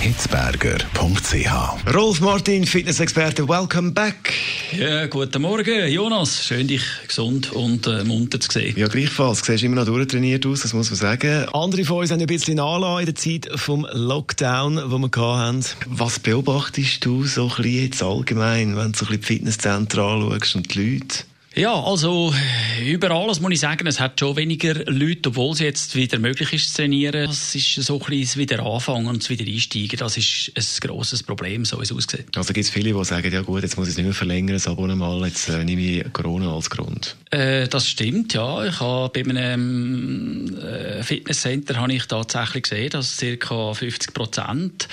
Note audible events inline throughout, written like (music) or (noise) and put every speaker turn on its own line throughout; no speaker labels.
hitzberger.ch.
Rolf Martin, Fitnessexperte, welcome back.
Ja, guten Morgen, Jonas. Schön, dich gesund und äh, munter zu sehen.
Ja, gleichfalls. Du siehst immer noch durchtrainiert aus, das muss man sagen. Andere von uns haben ein bisschen nachgelassen in der Zeit vom Lockdown, den wir hatten. Was beobachtest du so ein bisschen jetzt allgemein, wenn du so ein bisschen die Fitnesszentren anschaust und die Leute?
Ja, also über alles muss ich sagen, es hat schon weniger Leute, obwohl es jetzt wieder möglich ist zu trainieren. Das ist so ein bisschen wieder anfangen und wieder einsteigen. Das ist ein grosses Problem, so wie es aussieht.
Also gibt es viele, die sagen, ja gut, jetzt muss ich es nicht mehr verlängern, das Abonnement, jetzt äh, nehme ich Corona als Grund.
Äh, das stimmt, ja. Ich habe bei einem äh, Fitnesscenter habe ich tatsächlich gesehen, dass ca. 50 Prozent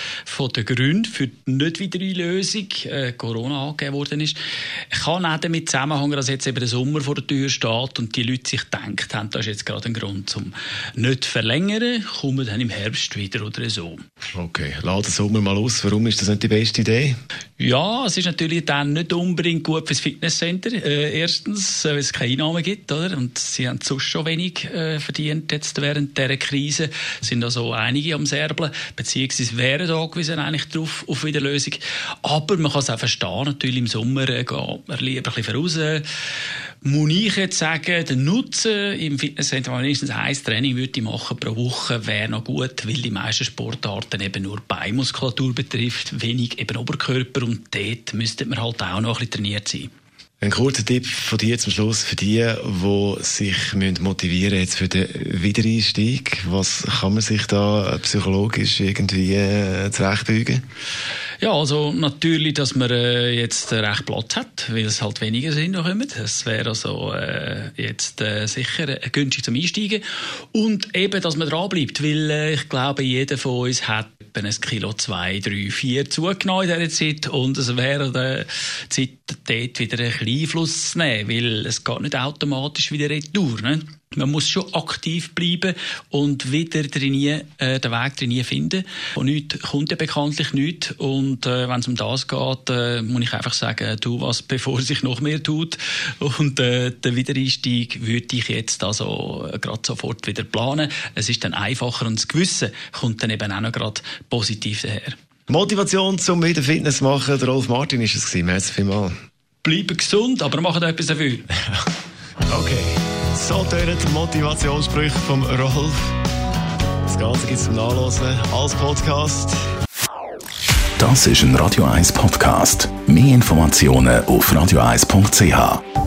der Gründe für die Nicht-Wiedereinlösung äh, Corona angegeben worden ist. Ich kann auch damit zusammenhängen, dass jetzt eben der Sommer vor der Tür steht und die Leute sich gedacht haben, das ist jetzt gerade ein Grund zum nicht verlängern, kommen dann im Herbst wieder oder so.
Okay, lass den Sommer mal aus. Warum ist das nicht die beste Idee?
Ja, es ist natürlich dann nicht unbedingt gut fürs Fitnesscenter. Äh, erstens, äh, weil es keine Einnahmen gibt, oder? Und sie haben sonst schon wenig äh, verdient jetzt während dieser Krise. Es sind also einige am Serblen, beziehungsweise wären da gewesen eigentlich drauf auf Wiederlösung. Aber man kann es auch verstehen, natürlich im Sommer äh, geht man lieber ein bisschen voraus, muss ich jetzt sagen, der Nutzen im Fitnesscenter, wenn mindestens ein Training würde machen pro Woche, wäre noch gut, weil die meisten Sportarten eben nur Beinmuskulatur betrifft, wenig eben Oberkörper und dort müsste man halt auch noch ein bisschen trainiert sein.
Ein kurzer Tipp von dir zum Schluss für die, die sich motivieren jetzt für den Wiedereinstieg. Was kann man sich da psychologisch irgendwie äh, zurechtbügen?
Ja, also natürlich, dass man äh, jetzt äh, recht Platz hat, weil es halt weniger sind, die kommen. Das wäre also äh, jetzt äh, sicher äh, günstig zum Einsteigen. Und eben, dass man dranbleibt, weil äh, ich glaube, jeder von uns hat ein Kilo, zwei, drei, vier zugenommen in dieser Zeit und es wäre der Zeit, dort wieder ein bisschen Einfluss zu nehmen, weil es geht nicht automatisch wieder retour. Ne? Man muss schon aktiv bleiben und wieder trainieren, äh, den Weg trainieren finden. Und nichts kommt ja bekanntlich nicht. Und äh, wenn es um das geht, äh, muss ich einfach sagen, tu was, (laughs) bevor sich noch mehr tut. Und äh, den Wiedereinstieg würde ich jetzt also äh, gerade sofort wieder planen. Es ist dann einfacher und das Gewissen kommt dann eben auch noch gerade positiv daher.
Motivation zum wieder Fitness machen, der Rolf Martin ist es gewesen. Merci vielmals.
Bleiben gesund, aber machen etwas dafür. (laughs)
okay. So tönen die Motivationssprüche vom Rolf. Das Ganze gibt es zum Nachlesen als Podcast.
Das ist ein Radio 1 Podcast. Mehr Informationen auf radio1.ch.